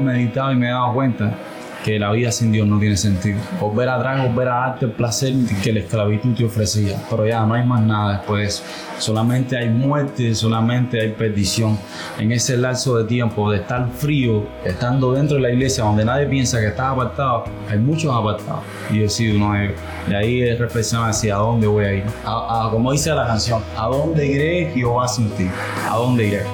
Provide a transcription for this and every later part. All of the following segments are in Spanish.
meditaba y me daba cuenta que la vida sin Dios no tiene sentido. Volver atrás, volver a darte el placer que la esclavitud te ofrecía. Pero ya no hay más nada después de eso. Solamente hay muerte, solamente hay perdición. En ese lapso de tiempo de estar frío, estando dentro de la iglesia donde nadie piensa que estás apartado, hay muchos apartados. Y yo uno. De ahí es reflexionar hacia dónde voy a ir. como dice la canción, ¿a dónde iré Jehová sin ti? ¿A dónde iré?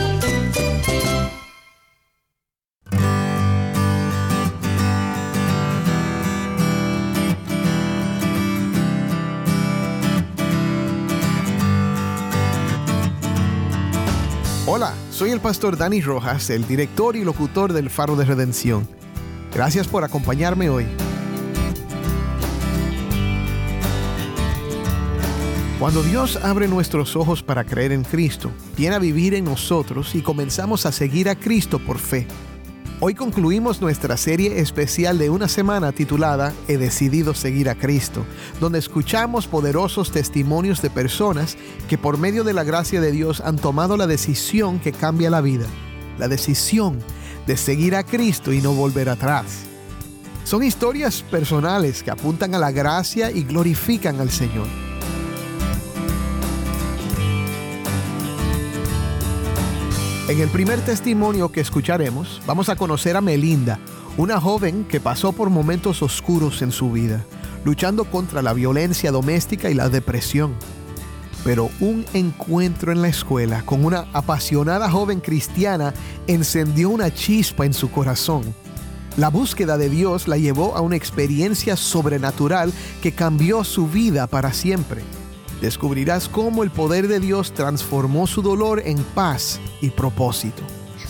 Soy el pastor Dani Rojas, el director y locutor del Faro de Redención. Gracias por acompañarme hoy. Cuando Dios abre nuestros ojos para creer en Cristo, viene a vivir en nosotros y comenzamos a seguir a Cristo por fe. Hoy concluimos nuestra serie especial de una semana titulada He decidido seguir a Cristo, donde escuchamos poderosos testimonios de personas que por medio de la gracia de Dios han tomado la decisión que cambia la vida, la decisión de seguir a Cristo y no volver atrás. Son historias personales que apuntan a la gracia y glorifican al Señor. En el primer testimonio que escucharemos, vamos a conocer a Melinda, una joven que pasó por momentos oscuros en su vida, luchando contra la violencia doméstica y la depresión. Pero un encuentro en la escuela con una apasionada joven cristiana encendió una chispa en su corazón. La búsqueda de Dios la llevó a una experiencia sobrenatural que cambió su vida para siempre descubrirás cómo el poder de Dios transformó su dolor en paz y propósito.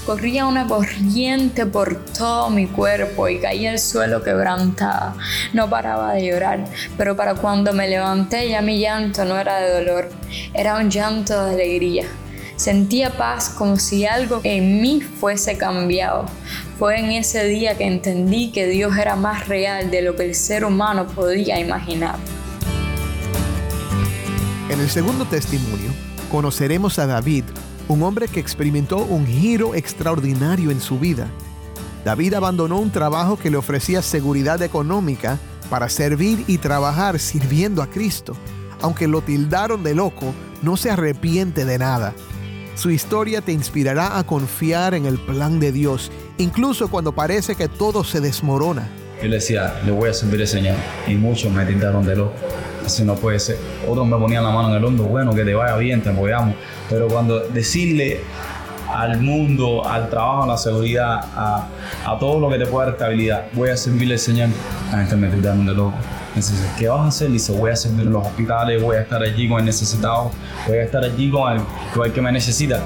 Corría una corriente por todo mi cuerpo y caía al suelo quebrantada. No paraba de llorar, pero para cuando me levanté ya mi llanto no era de dolor, era un llanto de alegría. Sentía paz como si algo en mí fuese cambiado. Fue en ese día que entendí que Dios era más real de lo que el ser humano podía imaginar. El segundo testimonio, conoceremos a David, un hombre que experimentó un giro extraordinario en su vida. David abandonó un trabajo que le ofrecía seguridad económica para servir y trabajar sirviendo a Cristo. Aunque lo tildaron de loco, no se arrepiente de nada. Su historia te inspirará a confiar en el plan de Dios, incluso cuando parece que todo se desmorona. Yo le decía, le voy a servir al Señor, y muchos me tildaron de loco así no puede ser. Otros me ponían la mano en el hombro, bueno, que te vaya bien, te apoyamos. Pero cuando decirle al mundo, al trabajo, a la seguridad, a, todo lo que te pueda dar estabilidad, voy a servirle al Señor, a gente me de loco. Dice, ¿qué vas a hacer? Dice, voy a servir en los hospitales, voy a estar allí con el necesitado, voy a estar allí con el, con el que me necesita.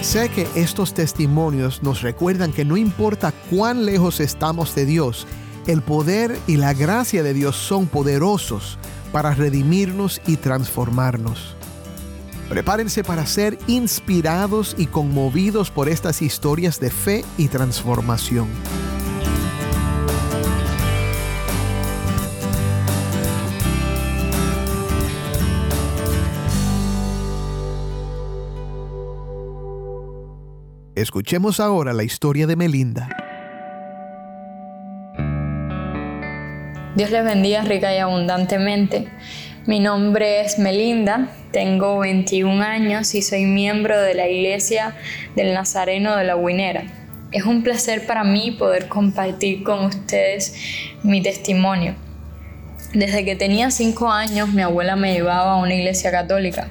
Sé que estos testimonios nos recuerdan que no importa cuán lejos estamos de Dios, el poder y la gracia de Dios son poderosos para redimirnos y transformarnos. Prepárense para ser inspirados y conmovidos por estas historias de fe y transformación. Escuchemos ahora la historia de Melinda. Dios les bendiga rica y abundantemente. Mi nombre es Melinda, tengo 21 años y soy miembro de la Iglesia del Nazareno de la Guinera. Es un placer para mí poder compartir con ustedes mi testimonio. Desde que tenía 5 años mi abuela me llevaba a una iglesia católica,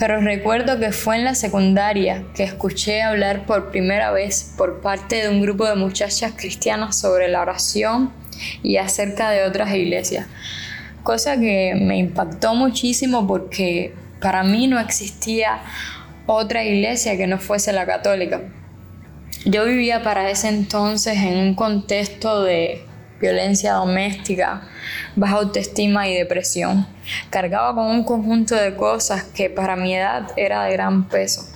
pero recuerdo que fue en la secundaria que escuché hablar por primera vez por parte de un grupo de muchachas cristianas sobre la oración y acerca de otras iglesias. Cosa que me impactó muchísimo porque para mí no existía otra iglesia que no fuese la católica. Yo vivía para ese entonces en un contexto de violencia doméstica, baja autoestima y depresión. Cargaba con un conjunto de cosas que para mi edad era de gran peso.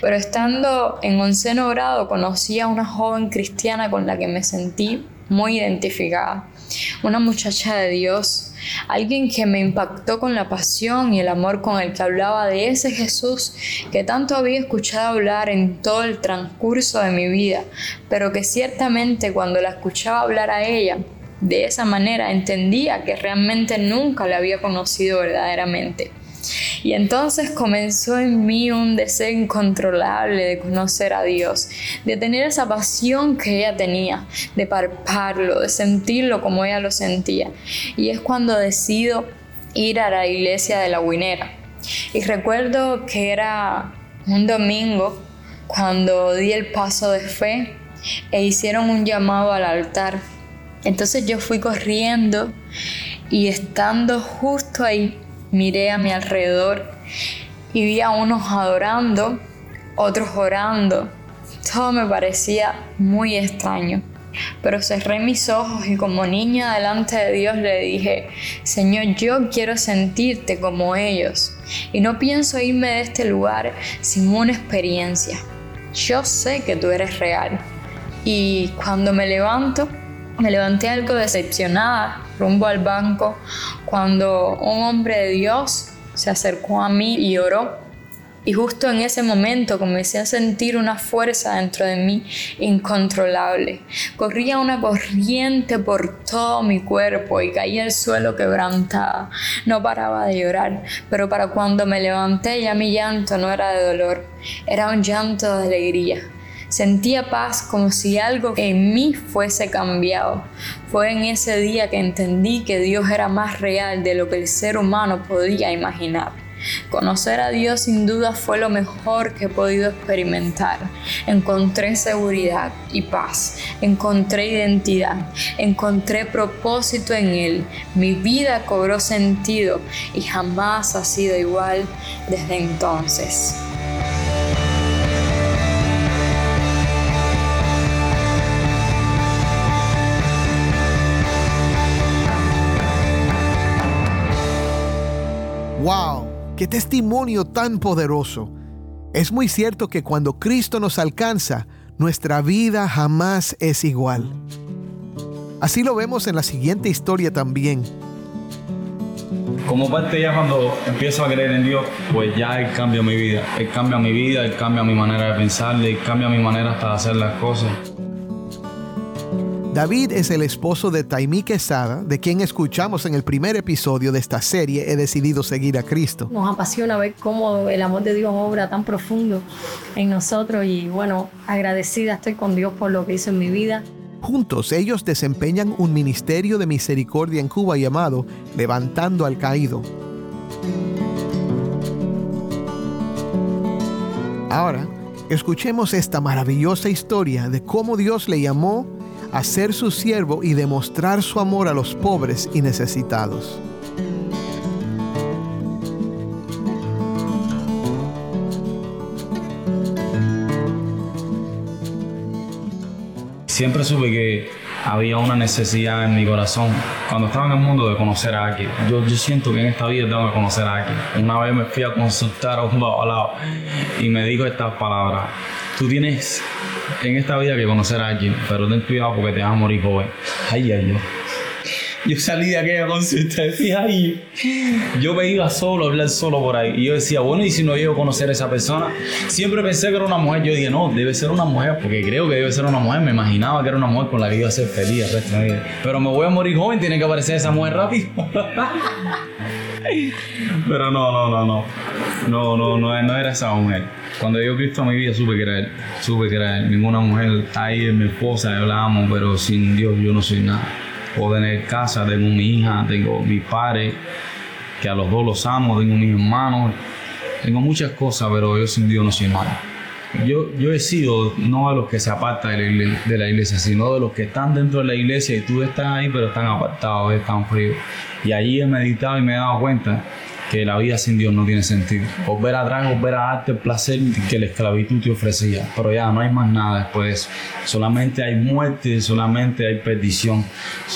Pero estando en onceno grado conocí a una joven cristiana con la que me sentí muy identificada. Una muchacha de Dios, alguien que me impactó con la pasión y el amor con el que hablaba de ese Jesús que tanto había escuchado hablar en todo el transcurso de mi vida, pero que ciertamente cuando la escuchaba hablar a ella, de esa manera entendía que realmente nunca la había conocido verdaderamente. Y entonces comenzó en mí un deseo incontrolable de conocer a Dios, de tener esa pasión que ella tenía, de palparlo, de sentirlo como ella lo sentía. Y es cuando decido ir a la iglesia de la Guinera. Y recuerdo que era un domingo cuando di el paso de fe e hicieron un llamado al altar. Entonces yo fui corriendo y estando justo ahí miré a mi alrededor y vi a unos adorando, otros orando. Todo me parecía muy extraño. Pero cerré mis ojos y como niña delante de Dios le dije, Señor, yo quiero sentirte como ellos y no pienso irme de este lugar sin una experiencia. Yo sé que tú eres real. Y cuando me levanto, me levanté algo decepcionada rumbo al banco cuando un hombre de Dios se acercó a mí y oró. Y justo en ese momento comencé a sentir una fuerza dentro de mí incontrolable. Corría una corriente por todo mi cuerpo y caía al suelo quebrantada. No paraba de llorar, pero para cuando me levanté ya mi llanto no era de dolor, era un llanto de alegría. Sentía paz como si algo en mí fuese cambiado. Fue en ese día que entendí que Dios era más real de lo que el ser humano podía imaginar. Conocer a Dios sin duda fue lo mejor que he podido experimentar. Encontré seguridad y paz, encontré identidad, encontré propósito en Él. Mi vida cobró sentido y jamás ha sido igual desde entonces. ¡Wow! ¡Qué testimonio tan poderoso! Es muy cierto que cuando Cristo nos alcanza, nuestra vida jamás es igual. Así lo vemos en la siguiente historia también. Como parte ya cuando empiezo a creer en Dios, pues ya Él cambia mi vida. Él cambia mi vida, Él cambia mi manera de pensar, Él cambia mi manera hasta de hacer las cosas. David es el esposo de Taimí Quesada, de quien escuchamos en el primer episodio de esta serie He decidido seguir a Cristo. Nos apasiona ver cómo el amor de Dios obra tan profundo en nosotros y bueno, agradecida estoy con Dios por lo que hizo en mi vida. Juntos ellos desempeñan un ministerio de misericordia en Cuba llamado Levantando al Caído. Ahora, escuchemos esta maravillosa historia de cómo Dios le llamó a ser su siervo y demostrar su amor a los pobres y necesitados. Siempre supe que había una necesidad en mi corazón cuando estaba en el mundo de conocer a alguien. Yo, yo siento que en esta vida tengo que conocer a alguien. Una vez me fui a consultar a un babalao y me dijo estas palabras. Tú tienes en esta vida que conocer a alguien, pero ten cuidado porque te vas a morir joven. Ay, ay, ay. Yo salí de aquella consulta, decía, ay, yo me iba solo hablar solo por ahí. Y yo decía, bueno, ¿y si no llego a conocer a esa persona? Siempre pensé que era una mujer. Yo dije, no, debe ser una mujer, porque creo que debe ser una mujer. Me imaginaba que era una mujer con la que iba a ser feliz. Pero me voy a morir joven, tiene que aparecer esa mujer rápido. Pero no, no, no, no. No, no, no, no era esa mujer. Cuando dio Cristo a mi vida, supe que era él. Supe que era él. Ninguna mujer ahí es mi esposa, hablábamos, pero sin Dios yo no soy nada. Puedo tener casa, tengo mi hija, tengo mis padres, que a los dos los amo, tengo mis hermanos, tengo muchas cosas, pero yo sin Dios no soy nada. Yo, yo he sido no de los que se apartan de la, iglesia, de la iglesia, sino de los que están dentro de la iglesia y tú estás ahí, pero están apartados, están fríos. Y allí he meditado y me he dado cuenta que la vida sin Dios no tiene sentido. Volver atrás, volver a darte el placer que la esclavitud te ofrecía. Pero ya no hay más nada después de eso. Solamente hay muerte, solamente hay perdición.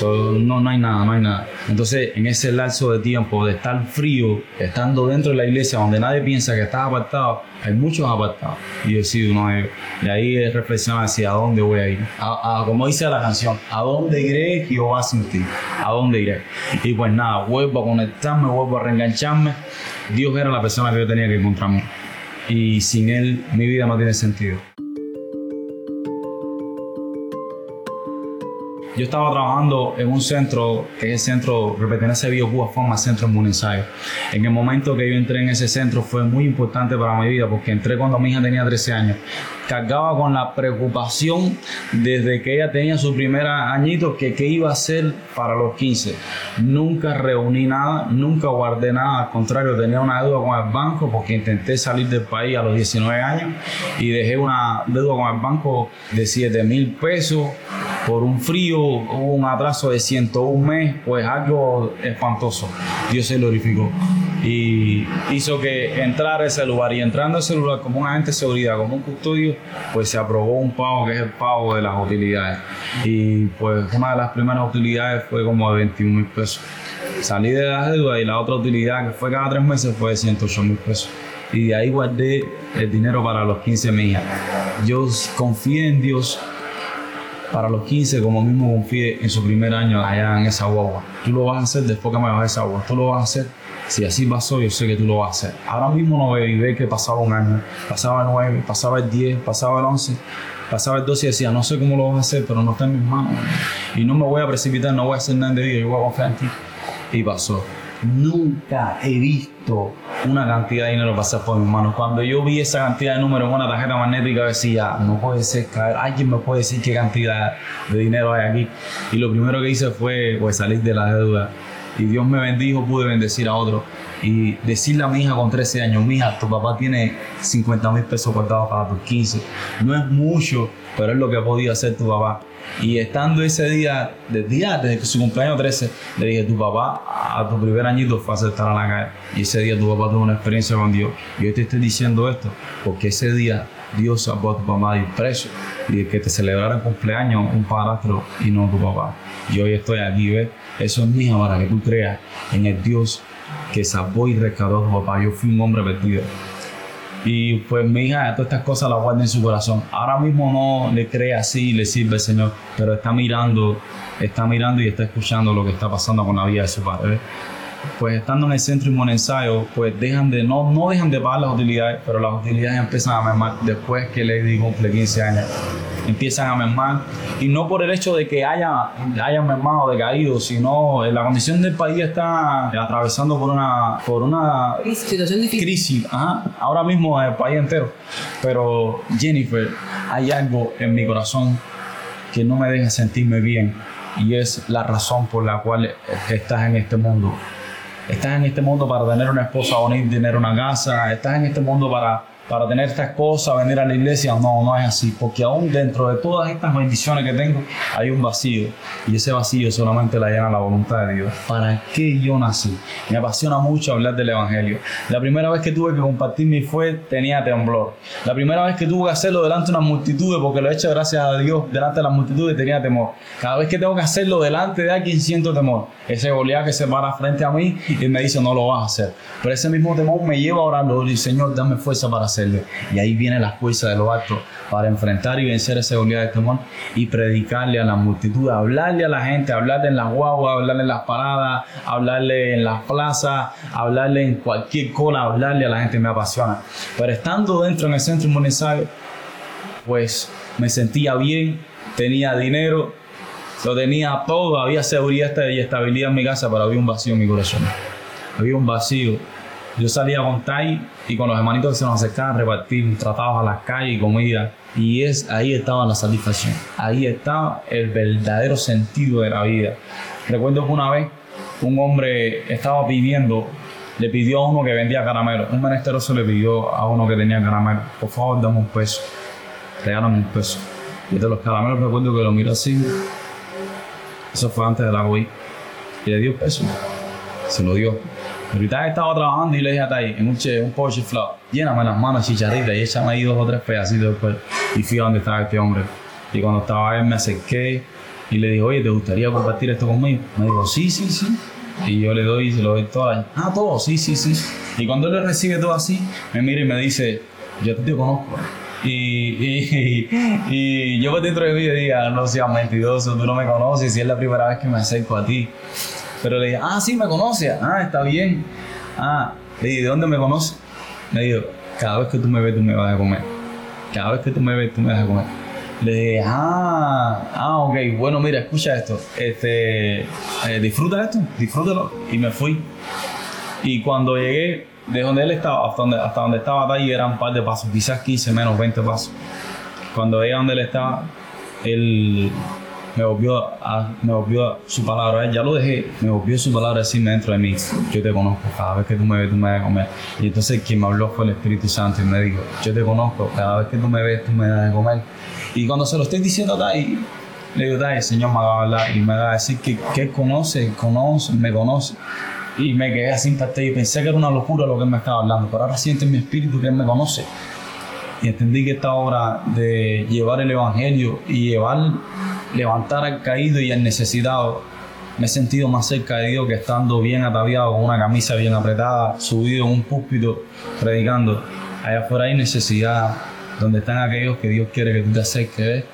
no, no hay nada, no hay nada. Entonces, en ese lapso de tiempo de estar frío, estando dentro de la iglesia donde nadie piensa que estás apartado, hay muchos apartados. Y yo he uno de. Y ahí es reflexionar hacia dónde voy a ir. A, como dice la canción, ¿a dónde iré Jehová sin ti? ¿A dónde iré? Y pues nada, vuelvo a conectarme, vuelvo a reengancharme. Dios era la persona que yo tenía que encontrarme. Y sin Él mi vida no tiene sentido. Yo estaba trabajando en un centro, que es el centro que pertenece a BioCuba Forma Centro en Buenos Aires. En el momento que yo entré en ese centro fue muy importante para mi vida porque entré cuando mi hija tenía 13 años. Cargaba con la preocupación desde que ella tenía su primer añito que qué iba a hacer para los 15. Nunca reuní nada, nunca guardé nada, al contrario, tenía una deuda con el banco porque intenté salir del país a los 19 años y dejé una deuda con el banco de 7 mil pesos por un frío, hubo un atraso de 101 mes, pues algo espantoso. Dios se glorificó. Y hizo que entrar a ese lugar y entrando a ese lugar como un agente de seguridad, como un custodio, pues se aprobó un pago que es el pago de las utilidades. Y pues una de las primeras utilidades fue como de 21 mil pesos. Salí de la deuda y la otra utilidad que fue cada tres meses fue de 108 mil pesos. Y de ahí guardé el dinero para los 15 millas. Yo confié en Dios para los 15, como mismo confíe en su primer año allá en esa guagua. Tú lo vas a hacer después que me bajes esa agua. Tú lo vas a hacer. Si así pasó, yo sé que tú lo vas a hacer. Ahora mismo no veo y ve que pasaba un año, pasaba 9, pasaba el 10, pasaba el 11, pasaba el 12 y decía, no sé cómo lo vas a hacer, pero no está en mis manos. Y no me voy a precipitar, no voy a hacer nada de vida, yo voy a confiar en ti. Y pasó. Nunca he visto una cantidad de dinero pasar por mis manos. Cuando yo vi esa cantidad de números en una tarjeta magnética, decía, no puede ser, alguien me puede decir qué cantidad de dinero hay aquí. Y lo primero que hice fue pues, salir de la deuda. Y Dios me bendijo, pude bendecir a otro. Y decirle a mi hija con 13 años, mi hija, tu papá tiene 50 mil pesos guardados para tus 15. No es mucho, pero es lo que ha podido hacer tu papá. Y estando ese día, desde, su cumpleaños 13, le dije, tu papá a tu primer añito fue a aceptar a la calle. Y ese día tu papá tuvo una experiencia con Dios. Y yo te estoy diciendo esto porque ese día Dios sacó a tu papá del preso y que te celebrara el cumpleaños un padrastro y no tu papá. Y hoy estoy aquí, ¿ves? Eso es mío para que tú creas en el Dios que salvó y rescató a tu papá. Yo fui un hombre perdido. Y pues mi hija, todas estas cosas las guarda en su corazón. Ahora mismo no le cree así, le sirve al Señor, pero está mirando, está mirando y está escuchando lo que está pasando con la vida de su padre pues estando en el centro ensayo, pues dejan de, no, no dejan de pagar las utilidades, pero las utilidades empiezan a mermar después que Lady cumple 15 años. Empiezan a mermar, y no por el hecho de que haya, hayan mermado, decaído, sino la condición del país está atravesando por una, por una situación difícil. crisis, ahora mismo el país entero. Pero Jennifer, hay algo en mi corazón que no me deja sentirme bien y es la razón por la cual estás en este mundo estás en este mundo para tener una esposa bonita, tener una casa, estás en este mundo para para tener estas cosas, venir a la iglesia. No, no es así, porque aún dentro de todas estas bendiciones que tengo hay un vacío y ese vacío solamente la llena la voluntad de Dios. ¿Para qué yo nací? Me apasiona mucho hablar del Evangelio. La primera vez que tuve que compartir mi fe tenía temblor. La primera vez que tuve que hacerlo delante de una multitud, porque lo he hecho gracias a Dios, delante de las multitudes tenía temor. Cada vez que tengo que hacerlo delante de alguien siento temor. Ese Goliat que se para frente a mí y me dice no lo vas a hacer. Pero ese mismo temor me lleva a orarlo y Señor, dame fuerza para hacerlo y ahí viene la fuerza de lo alto para enfrentar y vencer ese oleada de temor y predicarle a la multitud, hablarle a la gente, hablarle en las guaguas, hablarle en las paradas, hablarle en las plazas, hablarle en cualquier cola, hablarle a la gente me apasiona. Pero estando dentro en el centro inmunizario, pues me sentía bien, tenía dinero, lo tenía todo, había seguridad y estabilidad en mi casa, pero había un vacío en mi corazón. Había un vacío yo salía con Tai y con los hermanitos que se nos acercaban a repartir tratados a las calles y comida. Y es, ahí estaba la satisfacción. Ahí estaba el verdadero sentido de la vida. Recuerdo que una vez un hombre estaba pidiendo le pidió a uno que vendía caramelo. Un menesteroso le pidió a uno que tenía caramelo, por favor, dame un peso. Regálame un peso. Y de los caramelos recuerdo que lo miró así. Eso fue antes de la COVID. Y le dio el peso. Se lo dio. Ahorita estaba trabajando y le dije a Tai, en un, che, un Porsche Flow, lléname las manos chicharritas y échame ahí dos o tres pedacitos después. Y fui a donde estaba este hombre. Y cuando estaba él me acerqué y le dije, oye, ¿te gustaría compartir esto conmigo? Me dijo, sí, sí, sí. Y yo le doy y se lo doy todo. Ah, todo, sí, sí, sí. Y cuando él le recibe todo así, me mira y me dice, yo te conozco. Y, y, y, yo por dentro de mí diga, no seas mentiroso, tú no me conoces, si es la primera vez que me acerco a ti. Pero le dije, ah, sí, me conoce, ah, está bien. Ah, le dije, ¿de dónde me conoce? Me dijo, cada vez que tú me ves, tú me vas a comer. Cada vez que tú me ves, tú me vas a comer. Le dije, ah, ah, ok, bueno, mira, escucha esto. Este, eh, disfruta esto, disfrútalo. Y me fui. Y cuando llegué, de donde él estaba hasta donde, hasta donde estaba ahí eran un par de pasos, quizás 15 menos 20 pasos. Cuando llegué a donde él estaba, él me volvió, a, me volvió su palabra, ya lo dejé, me volvió su palabra a decirme dentro de mí, yo te conozco, cada vez que tú me ves, tú me das de comer. Y entonces quien me habló fue el Espíritu Santo y me dijo, yo te conozco, cada vez que tú me ves, tú me das de comer. Y cuando se lo estoy diciendo a le digo, el Señor me va a hablar y me va a decir que, que Él conoce, conoce, me conoce. Y me quedé así impactado y pensé que era una locura lo que Él me estaba hablando, pero ahora siento en mi espíritu que Él me conoce. Y entendí que esta obra de llevar el Evangelio y llevar, levantar al caído y al necesitado, me he sentido más cerca de Dios que estando bien ataviado, con una camisa bien apretada, subido en un púlpito, predicando. Allá afuera hay necesidad, donde están aquellos que Dios quiere que tú te acerques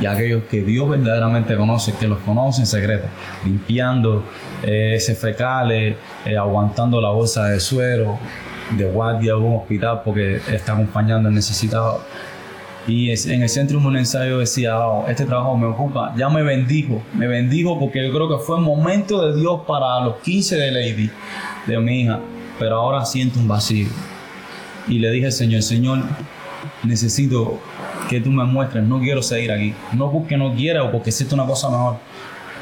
y aquellos que Dios verdaderamente conoce, que los conoce en secreto, limpiando eh, ese fecales, eh, aguantando la bolsa de suero, de guardia de un hospital porque está acompañando al necesitado. Y en el centro un ensayo decía, oh, este trabajo me ocupa, ya me bendigo, me bendigo porque yo creo que fue el momento de Dios para los 15 de Lady, de mi hija, pero ahora siento un vacío. Y le dije Señor, Señor, necesito que tú me muestres, no quiero seguir aquí, no porque no quiera o porque existe una cosa mejor,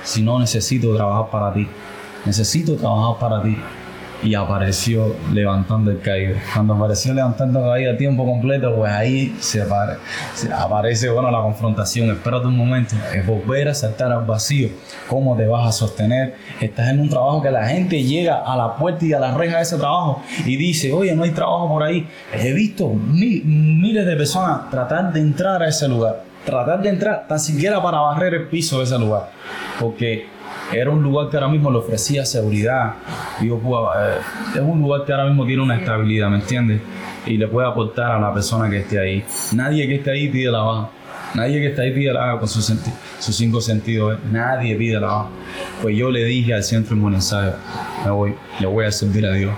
sino necesito trabajar para ti, necesito trabajar para ti y apareció levantando el caído. Cuando apareció levantando el caído a tiempo completo, pues ahí se, aparece bueno, la confrontación. Espérate un momento, es volver a saltar al vacío. ¿Cómo te vas a sostener? Estás en un trabajo que la gente llega a la puerta y a la reja de ese trabajo y dice, oye, no hay trabajo por ahí. He visto miles de personas tratar de entrar a ese lugar. Tratar de entrar tan siquiera para barrer el piso de ese lugar. Porque era un lugar que ahora mismo le ofrecía seguridad. Digo, eh, es un lugar que ahora mismo tiene una estabilidad, ¿me entiendes? Y le puede aportar a la persona que esté ahí. Nadie que esté ahí pide la baja. Nadie que esté ahí pide la baja con sus, cinco sentidos. ¿eh? Nadie pide la baja. Pues yo le dije al centro en ensayo, me voy, le voy a servir a Dios.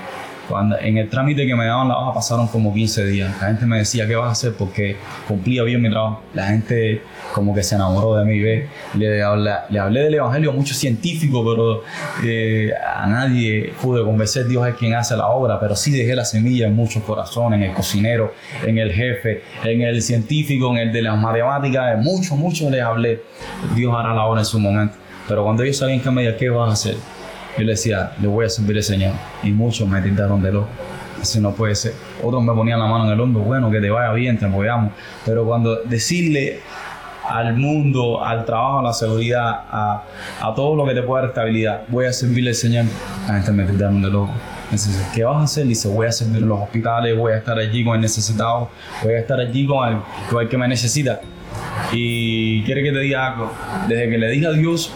Cuando, en el trámite que me daban la baja pasaron como 15 días. La gente me decía, ¿qué vas a hacer? Porque cumplía bien mi trabajo. La gente como que se enamoró de mí. ¿ve? Le, hablé, le hablé del Evangelio a muchos científicos, pero eh, a nadie pude convencer. Dios es quien hace la obra, pero sí dejé la semilla en muchos corazones, en el cocinero, en el jefe, en el científico, en el de las matemáticas. Muchos, muchos les hablé. Dios hará la obra en su momento. Pero cuando ellos sabían que me decía, ¿qué vas a hacer? Yo le decía, le voy a servir al Señor. Y muchos me tildaron de loco. Así no puede ser. Otros me ponían la mano en el hombro, bueno, que te vaya bien, te apoyamos. Pero cuando decirle al mundo, al trabajo, a la seguridad, a, a todo lo que te pueda dar estabilidad, voy a servirle al Señor, la gente me tildaron de loco. Entonces, ¿qué vas a hacer? Dice, voy a servir en los hospitales, voy a estar allí con el necesitado, voy a estar allí con el, con el que me necesita. Y quiere que te diga algo. Desde que le dije a Dios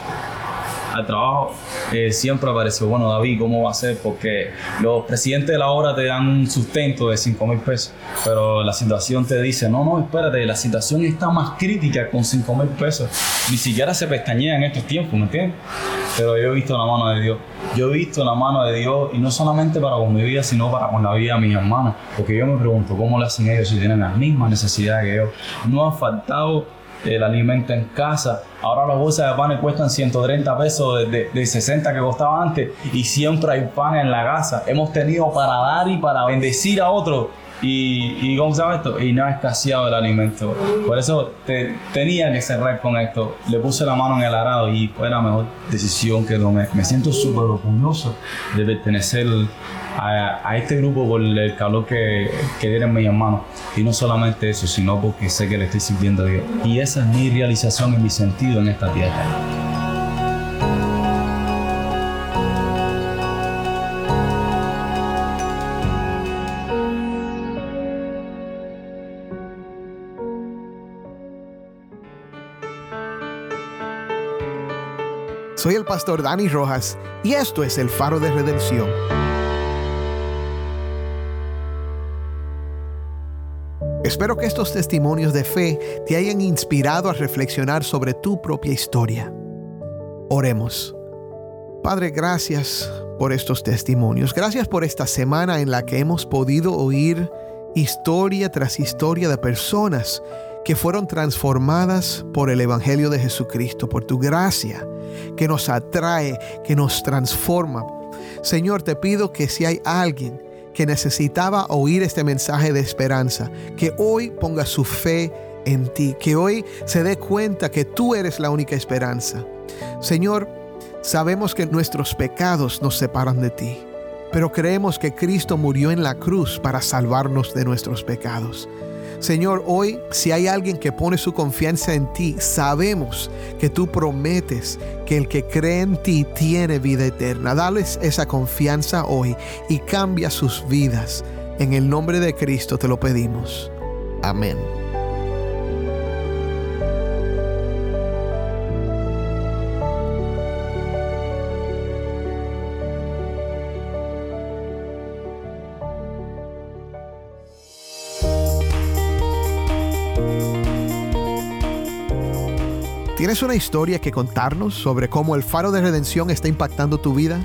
al trabajo, eh, siempre apareció, bueno, David, ¿cómo va a ser? Porque los presidentes de la obra te dan un sustento de 5 mil pesos, pero la situación te dice, no, no, espérate, la situación está más crítica con 5 mil pesos. Ni siquiera se pestañea en estos tiempos, ¿me entiendes? Pero yo he visto la mano de Dios. Yo he visto la mano de Dios y no solamente para con mi vida, sino para con la vida de mis hermanos. Porque yo me pregunto, ¿cómo le hacen ellos si tienen las mismas necesidades que yo? No ha faltado el alimento en casa. Ahora las bolsas de pan cuestan 130 pesos de, de, 60 que costaba antes y siempre hay pan en la casa. Hemos tenido para dar y para bendecir a otros y, y ¿cómo se llama esto? Y no ha escaseado el alimento. Por eso te, tenía que cerrar con esto. Le puse la mano en el arado y fue la mejor decisión que tomé. Me siento súper orgulloso de pertenecer a, este grupo por el calor que, que dieron mis hermanos. Y no solamente eso, sino porque sé que le estoy sirviendo a Dios. Y esa es mi realización y mi sentido en esta tierra. Soy el pastor Dani Rojas y esto es el faro de redención. Espero que estos testimonios de fe te hayan inspirado a reflexionar sobre tu propia historia. Oremos. Padre, gracias por estos testimonios. Gracias por esta semana en la que hemos podido oír historia tras historia de personas que fueron transformadas por el Evangelio de Jesucristo, por tu gracia que nos atrae, que nos transforma. Señor, te pido que si hay alguien que necesitaba oír este mensaje de esperanza, que hoy ponga su fe en ti, que hoy se dé cuenta que tú eres la única esperanza. Señor, sabemos que nuestros pecados nos separan de ti, pero creemos que Cristo murió en la cruz para salvarnos de nuestros pecados. Señor, hoy si hay alguien que pone su confianza en ti, sabemos que tú prometes que el que cree en ti tiene vida eterna. Dales esa confianza hoy y cambia sus vidas. En el nombre de Cristo te lo pedimos. Amén. ¿Tienes una historia que contarnos sobre cómo el faro de redención está impactando tu vida?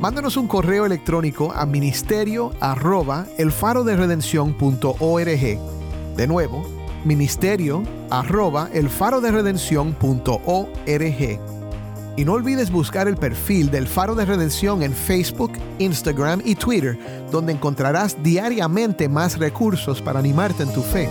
Mándanos un correo electrónico a ministerio arroba elfaroderedención.org. De nuevo, ministerio arroba elfaroderedención.org. Y no olvides buscar el perfil del Faro de Redención en Facebook, Instagram y Twitter, donde encontrarás diariamente más recursos para animarte en tu fe.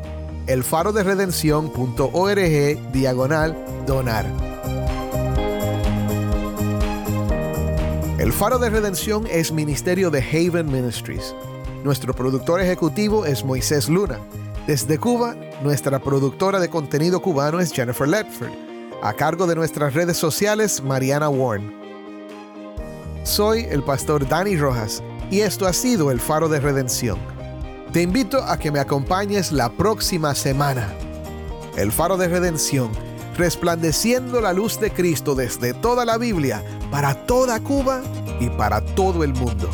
elfaroderedención.org diagonal donar. El Faro de Redención es ministerio de Haven Ministries. Nuestro productor ejecutivo es Moisés Luna. Desde Cuba, nuestra productora de contenido cubano es Jennifer Ledford. A cargo de nuestras redes sociales, Mariana Warren. Soy el pastor Dani Rojas y esto ha sido el Faro de Redención. Te invito a que me acompañes la próxima semana. El Faro de Redención, resplandeciendo la luz de Cristo desde toda la Biblia, para toda Cuba y para todo el mundo.